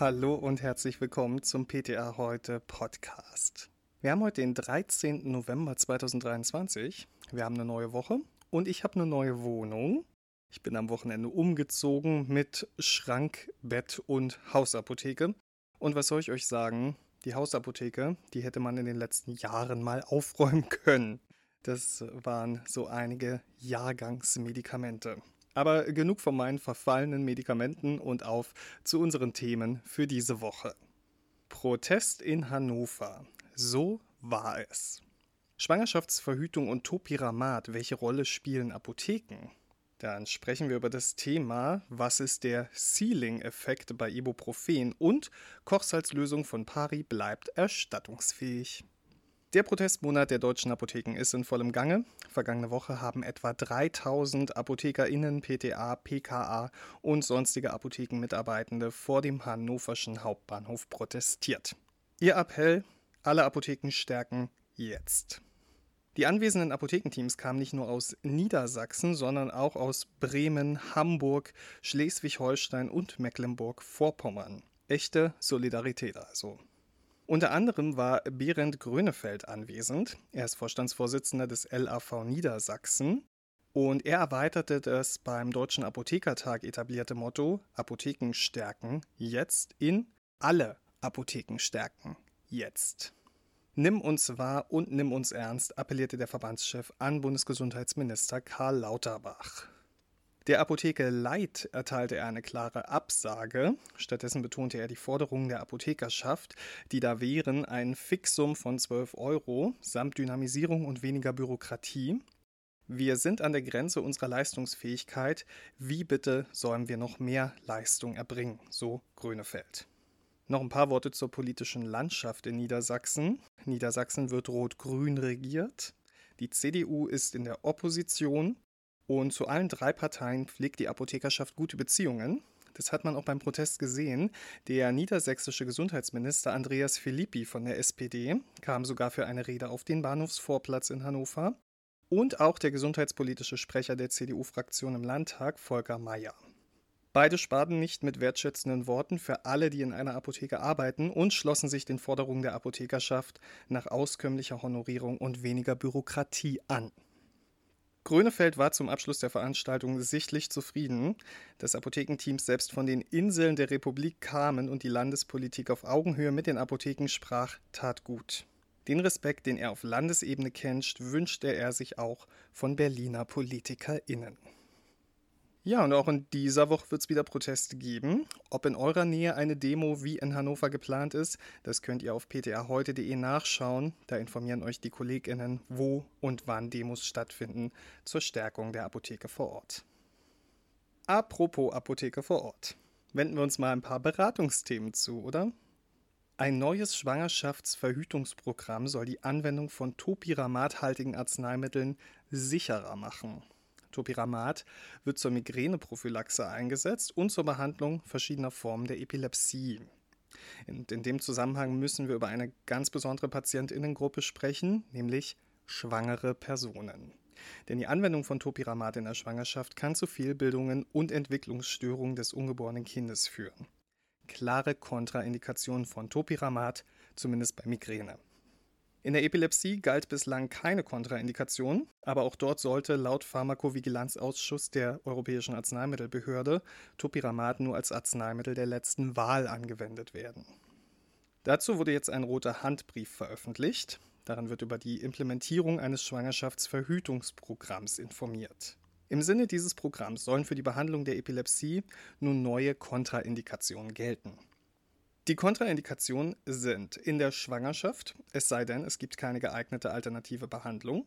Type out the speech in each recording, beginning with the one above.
Hallo und herzlich willkommen zum PTA heute Podcast. Wir haben heute den 13. November 2023. Wir haben eine neue Woche und ich habe eine neue Wohnung. Ich bin am Wochenende umgezogen mit Schrank, Bett und Hausapotheke. Und was soll ich euch sagen? Die Hausapotheke, die hätte man in den letzten Jahren mal aufräumen können. Das waren so einige Jahrgangsmedikamente. Aber genug von meinen verfallenen Medikamenten und auf zu unseren Themen für diese Woche. Protest in Hannover. So war es. Schwangerschaftsverhütung und Topiramat, welche Rolle spielen Apotheken? Dann sprechen wir über das Thema, was ist der Ceiling-Effekt bei Ibuprofen und Kochsalzlösung von Pari bleibt erstattungsfähig. Der Protestmonat der deutschen Apotheken ist in vollem Gange. Vergangene Woche haben etwa 3000 ApothekerInnen, PTA, PKA und sonstige Apothekenmitarbeitende vor dem hannoverschen Hauptbahnhof protestiert. Ihr Appell: alle Apotheken stärken jetzt. Die anwesenden Apothekenteams kamen nicht nur aus Niedersachsen, sondern auch aus Bremen, Hamburg, Schleswig-Holstein und Mecklenburg-Vorpommern. Echte Solidarität also. Unter anderem war Berend Grönefeld anwesend. Er ist Vorstandsvorsitzender des LAV Niedersachsen. Und er erweiterte das beim Deutschen Apothekertag etablierte Motto Apotheken stärken jetzt in alle Apotheken stärken jetzt. Nimm uns wahr und nimm uns ernst, appellierte der Verbandschef an Bundesgesundheitsminister Karl Lauterbach. Der Apotheke Leid erteilte er eine klare Absage. Stattdessen betonte er die Forderungen der Apothekerschaft, die da wären ein Fixum von 12 Euro samt Dynamisierung und weniger Bürokratie. Wir sind an der Grenze unserer Leistungsfähigkeit. Wie bitte sollen wir noch mehr Leistung erbringen? So Grönefeld. Noch ein paar Worte zur politischen Landschaft in Niedersachsen. Niedersachsen wird rot-grün regiert. Die CDU ist in der Opposition und zu allen drei Parteien pflegt die Apothekerschaft gute Beziehungen. Das hat man auch beim Protest gesehen. Der niedersächsische Gesundheitsminister Andreas Philippi von der SPD kam sogar für eine Rede auf den Bahnhofsvorplatz in Hannover. Und auch der gesundheitspolitische Sprecher der CDU-Fraktion im Landtag, Volker Mayer. Beide sparten nicht mit wertschätzenden Worten für alle, die in einer Apotheke arbeiten und schlossen sich den Forderungen der Apothekerschaft nach auskömmlicher Honorierung und weniger Bürokratie an. Grönefeld war zum Abschluss der Veranstaltung sichtlich zufrieden. Das Apothekenteam selbst von den Inseln der Republik kamen und die Landespolitik auf Augenhöhe mit den Apotheken sprach, tat gut. Den Respekt, den er auf Landesebene kennt, wünschte er sich auch von Berliner PolitikerInnen. Ja, und auch in dieser Woche wird es wieder Proteste geben. Ob in eurer Nähe eine Demo wie in Hannover geplant ist, das könnt ihr auf ptaheute.de nachschauen. Da informieren euch die KollegInnen, wo und wann Demos stattfinden zur Stärkung der Apotheke vor Ort. Apropos Apotheke vor Ort. Wenden wir uns mal ein paar Beratungsthemen zu, oder? Ein neues Schwangerschaftsverhütungsprogramm soll die Anwendung von topiramathaltigen Arzneimitteln sicherer machen. Topiramat wird zur Migräneprophylaxe eingesetzt und zur Behandlung verschiedener Formen der Epilepsie. Und in dem Zusammenhang müssen wir über eine ganz besondere Patientinnengruppe sprechen, nämlich schwangere Personen. Denn die Anwendung von Topiramat in der Schwangerschaft kann zu Fehlbildungen und Entwicklungsstörungen des ungeborenen Kindes führen. Klare Kontraindikationen von Topiramat, zumindest bei Migräne. In der Epilepsie galt bislang keine Kontraindikation, aber auch dort sollte laut Pharmakovigilanzausschuss der Europäischen Arzneimittelbehörde Topiramat nur als Arzneimittel der letzten Wahl angewendet werden. Dazu wurde jetzt ein roter Handbrief veröffentlicht. Darin wird über die Implementierung eines Schwangerschaftsverhütungsprogramms informiert. Im Sinne dieses Programms sollen für die Behandlung der Epilepsie nun neue Kontraindikationen gelten. Die Kontraindikationen sind in der Schwangerschaft, es sei denn, es gibt keine geeignete alternative Behandlung,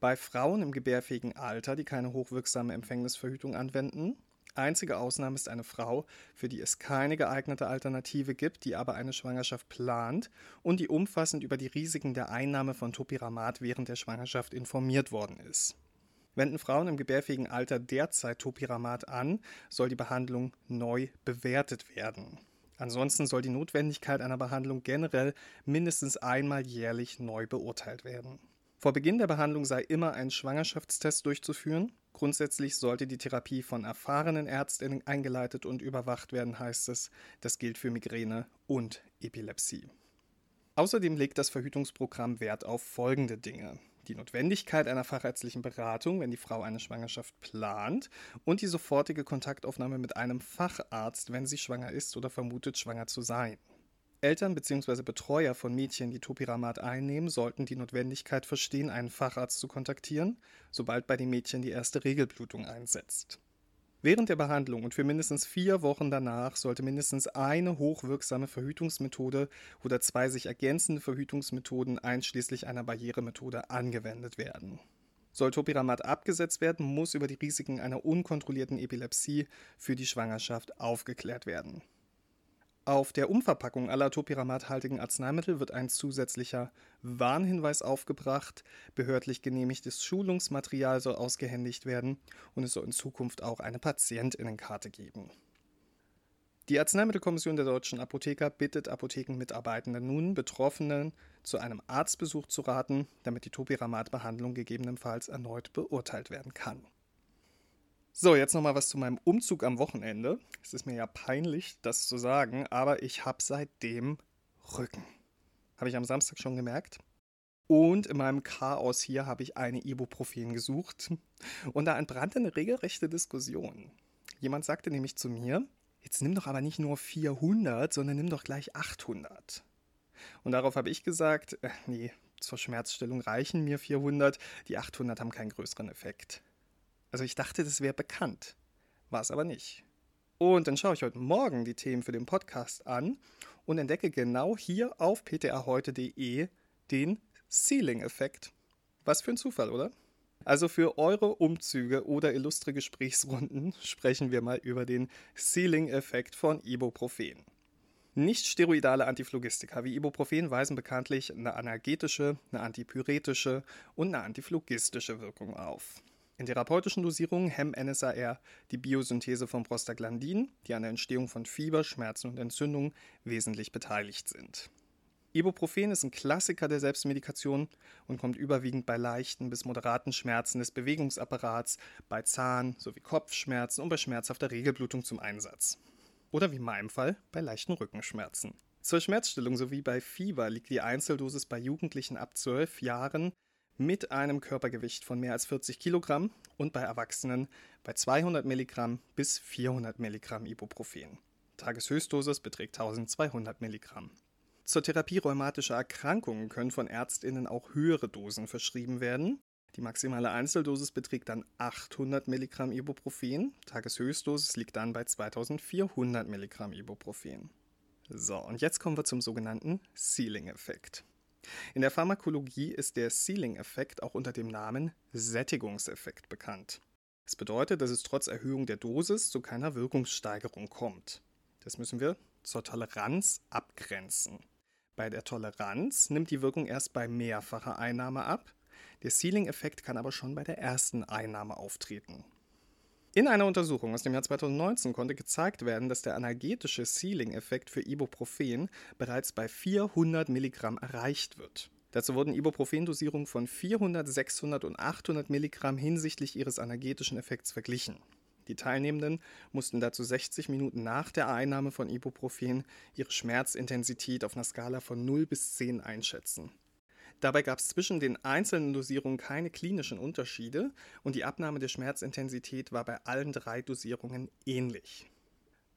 bei Frauen im gebärfähigen Alter, die keine hochwirksame Empfängnisverhütung anwenden. Einzige Ausnahme ist eine Frau, für die es keine geeignete Alternative gibt, die aber eine Schwangerschaft plant und die umfassend über die Risiken der Einnahme von Topiramat während der Schwangerschaft informiert worden ist. Wenden Frauen im gebärfähigen Alter derzeit Topiramat an, soll die Behandlung neu bewertet werden. Ansonsten soll die Notwendigkeit einer Behandlung generell mindestens einmal jährlich neu beurteilt werden. Vor Beginn der Behandlung sei immer ein Schwangerschaftstest durchzuführen. Grundsätzlich sollte die Therapie von erfahrenen Ärztinnen eingeleitet und überwacht werden, heißt es. Das gilt für Migräne und Epilepsie. Außerdem legt das Verhütungsprogramm Wert auf folgende Dinge. Die Notwendigkeit einer fachärztlichen Beratung, wenn die Frau eine Schwangerschaft plant, und die sofortige Kontaktaufnahme mit einem Facharzt, wenn sie schwanger ist oder vermutet, schwanger zu sein. Eltern bzw. Betreuer von Mädchen, die Topiramat einnehmen, sollten die Notwendigkeit verstehen, einen Facharzt zu kontaktieren, sobald bei den Mädchen die erste Regelblutung einsetzt. Während der Behandlung und für mindestens vier Wochen danach sollte mindestens eine hochwirksame Verhütungsmethode oder zwei sich ergänzende Verhütungsmethoden einschließlich einer Barrieremethode angewendet werden. Soll Topiramat abgesetzt werden, muss über die Risiken einer unkontrollierten Epilepsie für die Schwangerschaft aufgeklärt werden. Auf der Umverpackung aller topiramathaltigen Arzneimittel wird ein zusätzlicher Warnhinweis aufgebracht. Behördlich genehmigtes Schulungsmaterial soll ausgehändigt werden und es soll in Zukunft auch eine Patientinnenkarte geben. Die Arzneimittelkommission der deutschen Apotheker bittet Apothekenmitarbeitende nun, Betroffenen zu einem Arztbesuch zu raten, damit die Topiramat-Behandlung gegebenenfalls erneut beurteilt werden kann. So, jetzt nochmal was zu meinem Umzug am Wochenende. Es ist mir ja peinlich, das zu sagen, aber ich habe seitdem Rücken. Habe ich am Samstag schon gemerkt. Und in meinem Chaos hier habe ich eine Ibuprofen gesucht. Und da entbrannte eine regelrechte Diskussion. Jemand sagte nämlich zu mir, jetzt nimm doch aber nicht nur 400, sondern nimm doch gleich 800. Und darauf habe ich gesagt, äh, nee, zur Schmerzstillung reichen mir 400, die 800 haben keinen größeren Effekt. Also ich dachte, das wäre bekannt. War es aber nicht. Und dann schaue ich heute Morgen die Themen für den Podcast an und entdecke genau hier auf ptaheute.de den Ceiling-Effekt. Was für ein Zufall, oder? Also für eure Umzüge oder illustre Gesprächsrunden sprechen wir mal über den Ceiling-Effekt von Ibuprofen. Nicht steroidale Antiphlogistika wie Ibuprofen weisen bekanntlich eine analgetische, eine antipyretische und eine antiphlogistische Wirkung auf. In therapeutischen Dosierungen hemmen NSAR die Biosynthese von Prostaglandinen, die an der Entstehung von Fieber, Schmerzen und Entzündungen wesentlich beteiligt sind. Ibuprofen ist ein Klassiker der Selbstmedikation und kommt überwiegend bei leichten bis moderaten Schmerzen des Bewegungsapparats, bei Zahn- sowie Kopfschmerzen und bei schmerzhafter Regelblutung zum Einsatz. Oder wie in meinem Fall bei leichten Rückenschmerzen. Zur Schmerzstillung sowie bei Fieber liegt die Einzeldosis bei Jugendlichen ab 12 Jahren mit einem Körpergewicht von mehr als 40 Kilogramm und bei Erwachsenen bei 200 Milligramm bis 400 Milligramm Ibuprofen. Tageshöchstdosis beträgt 1200 Milligramm. Zur Therapie rheumatischer Erkrankungen können von Ärztinnen auch höhere Dosen verschrieben werden. Die maximale Einzeldosis beträgt dann 800 Milligramm Ibuprofen. Tageshöchstdosis liegt dann bei 2400 Milligramm Ibuprofen. So, und jetzt kommen wir zum sogenannten Ceiling-Effekt. In der Pharmakologie ist der Ceiling-Effekt auch unter dem Namen Sättigungseffekt bekannt. Das bedeutet, dass es trotz Erhöhung der Dosis zu keiner Wirkungssteigerung kommt. Das müssen wir zur Toleranz abgrenzen. Bei der Toleranz nimmt die Wirkung erst bei mehrfacher Einnahme ab. Der Ceiling-Effekt kann aber schon bei der ersten Einnahme auftreten. In einer Untersuchung aus dem Jahr 2019 konnte gezeigt werden, dass der analgetische Ceiling-Effekt für Ibuprofen bereits bei 400 Milligramm erreicht wird. Dazu wurden Ibuprofen-Dosierungen von 400, 600 und 800 Milligramm hinsichtlich ihres analgetischen Effekts verglichen. Die Teilnehmenden mussten dazu 60 Minuten nach der Einnahme von Ibuprofen ihre Schmerzintensität auf einer Skala von 0 bis 10 einschätzen. Dabei gab es zwischen den einzelnen Dosierungen keine klinischen Unterschiede und die Abnahme der Schmerzintensität war bei allen drei Dosierungen ähnlich.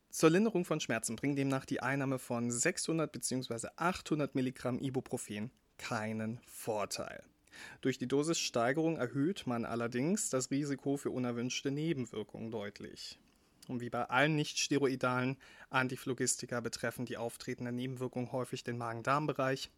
Zur Linderung von Schmerzen bringt demnach die Einnahme von 600 bzw. 800 Milligramm Ibuprofen keinen Vorteil. Durch die Dosissteigerung erhöht man allerdings das Risiko für unerwünschte Nebenwirkungen deutlich. Und wie bei allen nicht-steroidalen Antiphlogistika betreffen die auftretenden Nebenwirkungen häufig den Magen-Darm-Bereich.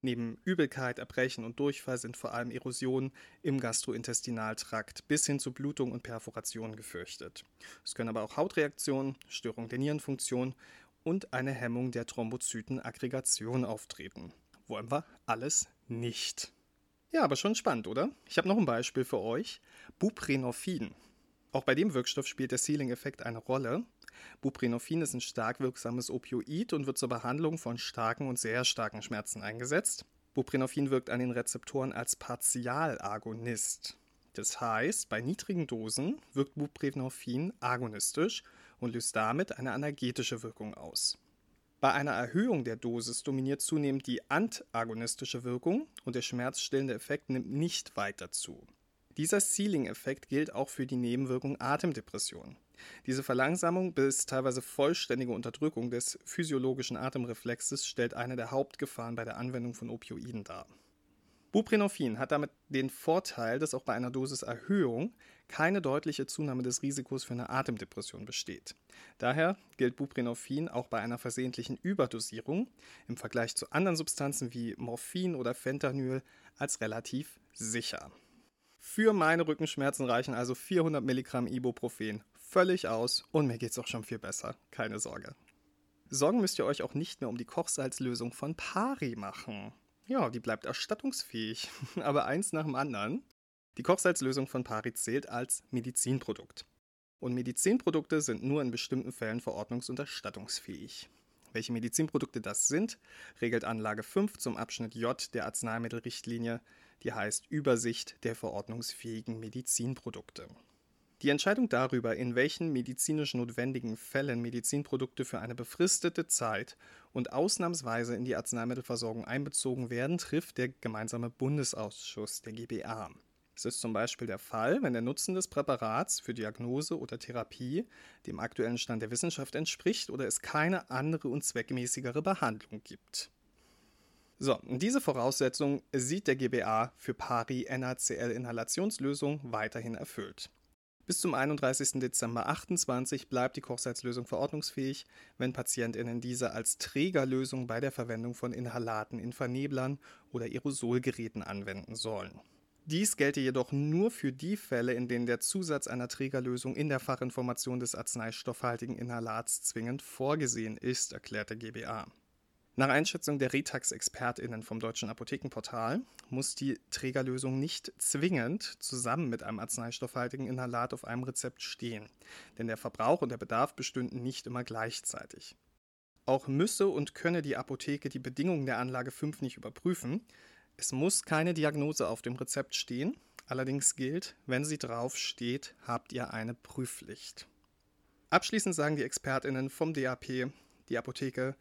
Neben Übelkeit, Erbrechen und Durchfall sind vor allem Erosionen im Gastrointestinaltrakt bis hin zu Blutung und Perforation gefürchtet. Es können aber auch Hautreaktionen, Störung der Nierenfunktion und eine Hemmung der Thrombozytenaggregation auftreten. Wollen wir alles nicht. Ja, aber schon spannend, oder? Ich habe noch ein Beispiel für euch. Buprenorphin. Auch bei dem Wirkstoff spielt der Ceiling-Effekt eine Rolle. Buprenorphin ist ein stark wirksames Opioid und wird zur Behandlung von starken und sehr starken Schmerzen eingesetzt. Buprenorphin wirkt an den Rezeptoren als Partialagonist. Das heißt, bei niedrigen Dosen wirkt Buprenorphin agonistisch und löst damit eine analgetische Wirkung aus. Bei einer Erhöhung der Dosis dominiert zunehmend die antagonistische Wirkung und der schmerzstillende Effekt nimmt nicht weiter zu. Dieser Ceiling-Effekt gilt auch für die Nebenwirkung Atemdepression. Diese Verlangsamung bis teilweise vollständige Unterdrückung des physiologischen Atemreflexes stellt eine der Hauptgefahren bei der Anwendung von Opioiden dar. Buprenorphin hat damit den Vorteil, dass auch bei einer Dosiserhöhung keine deutliche Zunahme des Risikos für eine Atemdepression besteht. Daher gilt Buprenorphin auch bei einer versehentlichen Überdosierung im Vergleich zu anderen Substanzen wie Morphin oder Fentanyl als relativ sicher. Für meine Rückenschmerzen reichen also 400 Milligramm Ibuprofen völlig aus und mir geht's auch schon viel besser. Keine Sorge. Sorgen müsst ihr euch auch nicht mehr um die Kochsalzlösung von Pari machen. Ja, die bleibt erstattungsfähig, aber eins nach dem anderen. Die Kochsalzlösung von Pari zählt als Medizinprodukt. Und Medizinprodukte sind nur in bestimmten Fällen verordnungs- und erstattungsfähig. Welche Medizinprodukte das sind, regelt Anlage 5 zum Abschnitt J der Arzneimittelrichtlinie, die heißt Übersicht der verordnungsfähigen Medizinprodukte. Die Entscheidung darüber, in welchen medizinisch notwendigen Fällen Medizinprodukte für eine befristete Zeit und ausnahmsweise in die Arzneimittelversorgung einbezogen werden, trifft der gemeinsame Bundesausschuss der GBA. Es ist zum Beispiel der Fall, wenn der Nutzen des Präparats für Diagnose oder Therapie dem aktuellen Stand der Wissenschaft entspricht oder es keine andere und zweckmäßigere Behandlung gibt. So, diese Voraussetzung sieht der GBA für Pari-NaCl-Inhalationslösung weiterhin erfüllt. Bis zum 31. Dezember 28 bleibt die Kochsalzlösung verordnungsfähig, wenn PatientInnen diese als Trägerlösung bei der Verwendung von Inhalaten in Verneblern oder Aerosolgeräten anwenden sollen. Dies gelte jedoch nur für die Fälle, in denen der Zusatz einer Trägerlösung in der Fachinformation des arzneistoffhaltigen Inhalats zwingend vorgesehen ist, erklärte GBA. Nach Einschätzung der Retax-ExpertInnen vom Deutschen Apothekenportal muss die Trägerlösung nicht zwingend zusammen mit einem arzneistoffhaltigen Inhalat auf einem Rezept stehen, denn der Verbrauch und der Bedarf bestünden nicht immer gleichzeitig. Auch müsse und könne die Apotheke die Bedingungen der Anlage 5 nicht überprüfen. Es muss keine Diagnose auf dem Rezept stehen, allerdings gilt, wenn sie drauf steht, habt ihr eine Prüfpflicht. Abschließend sagen die ExpertInnen vom DAP, die Apotheke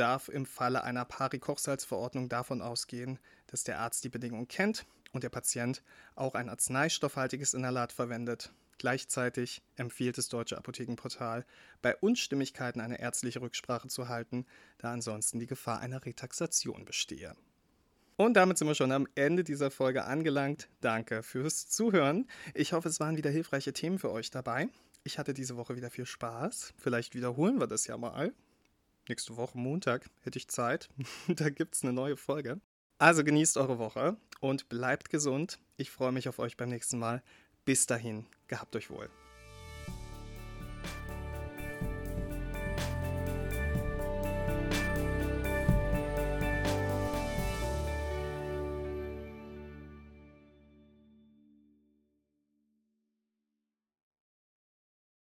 darf im Falle einer Pari-Kochsalzverordnung davon ausgehen, dass der Arzt die Bedingungen kennt und der Patient auch ein arzneistoffhaltiges Inhalat verwendet. Gleichzeitig empfiehlt das Deutsche Apothekenportal, bei Unstimmigkeiten eine ärztliche Rücksprache zu halten, da ansonsten die Gefahr einer Retaxation bestehe. Und damit sind wir schon am Ende dieser Folge angelangt. Danke fürs Zuhören. Ich hoffe, es waren wieder hilfreiche Themen für euch dabei. Ich hatte diese Woche wieder viel Spaß. Vielleicht wiederholen wir das ja mal nächste Woche Montag hätte ich Zeit. da gibt es eine neue Folge. Also genießt eure Woche und bleibt gesund. Ich freue mich auf euch beim nächsten Mal. Bis dahin, gehabt euch wohl.